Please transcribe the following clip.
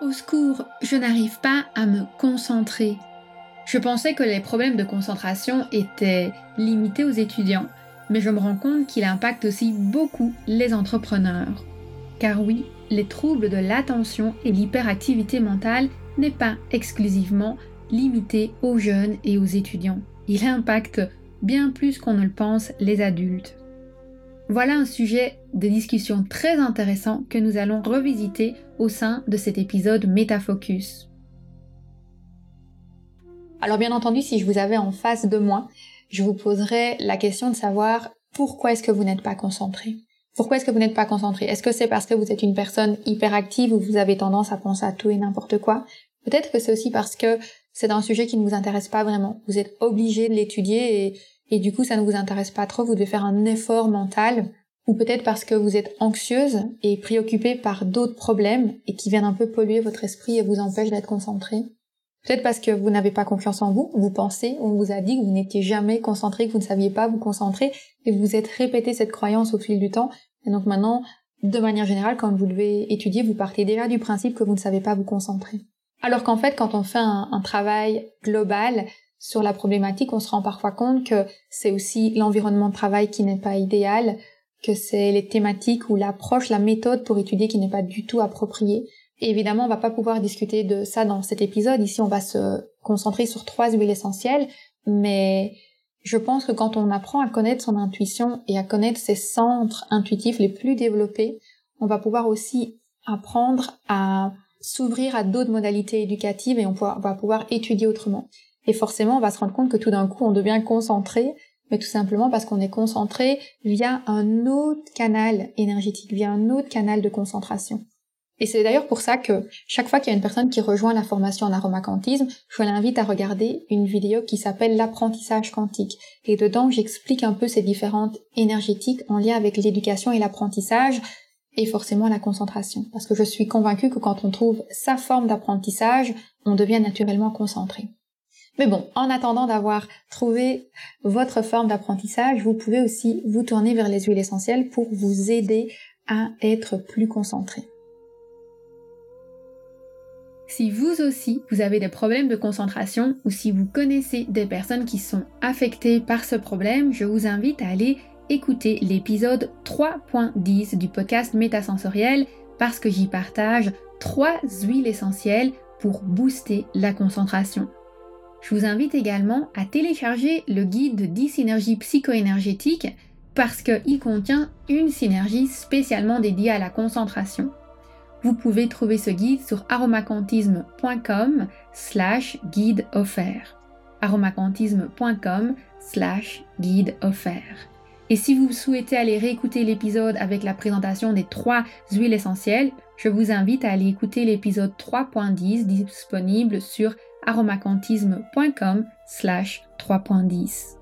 Au secours, je n'arrive pas à me concentrer. Je pensais que les problèmes de concentration étaient limités aux étudiants, mais je me rends compte qu'il impacte aussi beaucoup les entrepreneurs. Car oui, les troubles de l'attention et l'hyperactivité mentale n'est pas exclusivement limité aux jeunes et aux étudiants. Il impacte bien plus qu'on ne le pense les adultes. Voilà un sujet de discussion très intéressant que nous allons revisiter au sein de cet épisode Métafocus. Alors bien entendu, si je vous avais en face de moi, je vous poserais la question de savoir pourquoi est-ce que vous n'êtes pas concentré? Pourquoi est-ce que vous n'êtes pas concentré? Est-ce que c'est parce que vous êtes une personne hyperactive ou vous avez tendance à penser à tout et n'importe quoi? Peut-être que c'est aussi parce que c'est un sujet qui ne vous intéresse pas vraiment. Vous êtes obligé de l'étudier et du coup ça ne vous intéresse pas trop, vous devez faire un effort mental, ou peut-être parce que vous êtes anxieuse et préoccupée par d'autres problèmes et qui viennent un peu polluer votre esprit et vous empêchent d'être concentré. Peut-être parce que vous n'avez pas confiance en vous, vous pensez, on vous a dit que vous n'étiez jamais concentré, que vous ne saviez pas vous concentrer, et vous êtes répété cette croyance au fil du temps. Et donc maintenant, de manière générale, quand vous devez étudier, vous partez déjà du principe que vous ne savez pas vous concentrer. Alors qu'en fait, quand on fait un, travail global, sur la problématique, on se rend parfois compte que c'est aussi l'environnement de travail qui n'est pas idéal, que c'est les thématiques ou l'approche, la méthode pour étudier qui n'est pas du tout appropriée. Et évidemment, on va pas pouvoir discuter de ça dans cet épisode. Ici, on va se concentrer sur trois huiles essentielles, mais je pense que quand on apprend à connaître son intuition et à connaître ses centres intuitifs les plus développés, on va pouvoir aussi apprendre à s'ouvrir à d'autres modalités éducatives et on va pouvoir étudier autrement. Et forcément, on va se rendre compte que tout d'un coup, on devient concentré, mais tout simplement parce qu'on est concentré via un autre canal énergétique, via un autre canal de concentration. Et c'est d'ailleurs pour ça que chaque fois qu'il y a une personne qui rejoint la formation en aromacantisme, je l'invite à regarder une vidéo qui s'appelle l'apprentissage quantique. Et dedans, j'explique un peu ces différentes énergétiques en lien avec l'éducation et l'apprentissage et forcément la concentration. Parce que je suis convaincue que quand on trouve sa forme d'apprentissage, on devient naturellement concentré. Mais bon, en attendant d'avoir trouvé votre forme d'apprentissage, vous pouvez aussi vous tourner vers les huiles essentielles pour vous aider à être plus concentré. Si vous aussi, vous avez des problèmes de concentration ou si vous connaissez des personnes qui sont affectées par ce problème, je vous invite à aller écouter l'épisode 3.10 du podcast Métasensoriel parce que j'y partage trois huiles essentielles pour booster la concentration. Je vous invite également à télécharger le guide de 10 synergies psycho-énergétiques parce qu'il contient une synergie spécialement dédiée à la concentration. Vous pouvez trouver ce guide sur aromacantisme.com slash guide offert. aromacantisme.com slash guide offert. Et si vous souhaitez aller réécouter l'épisode avec la présentation des trois huiles essentielles, je vous invite à aller écouter l'épisode 3.10 disponible sur aromacantisme.com slash 3.10.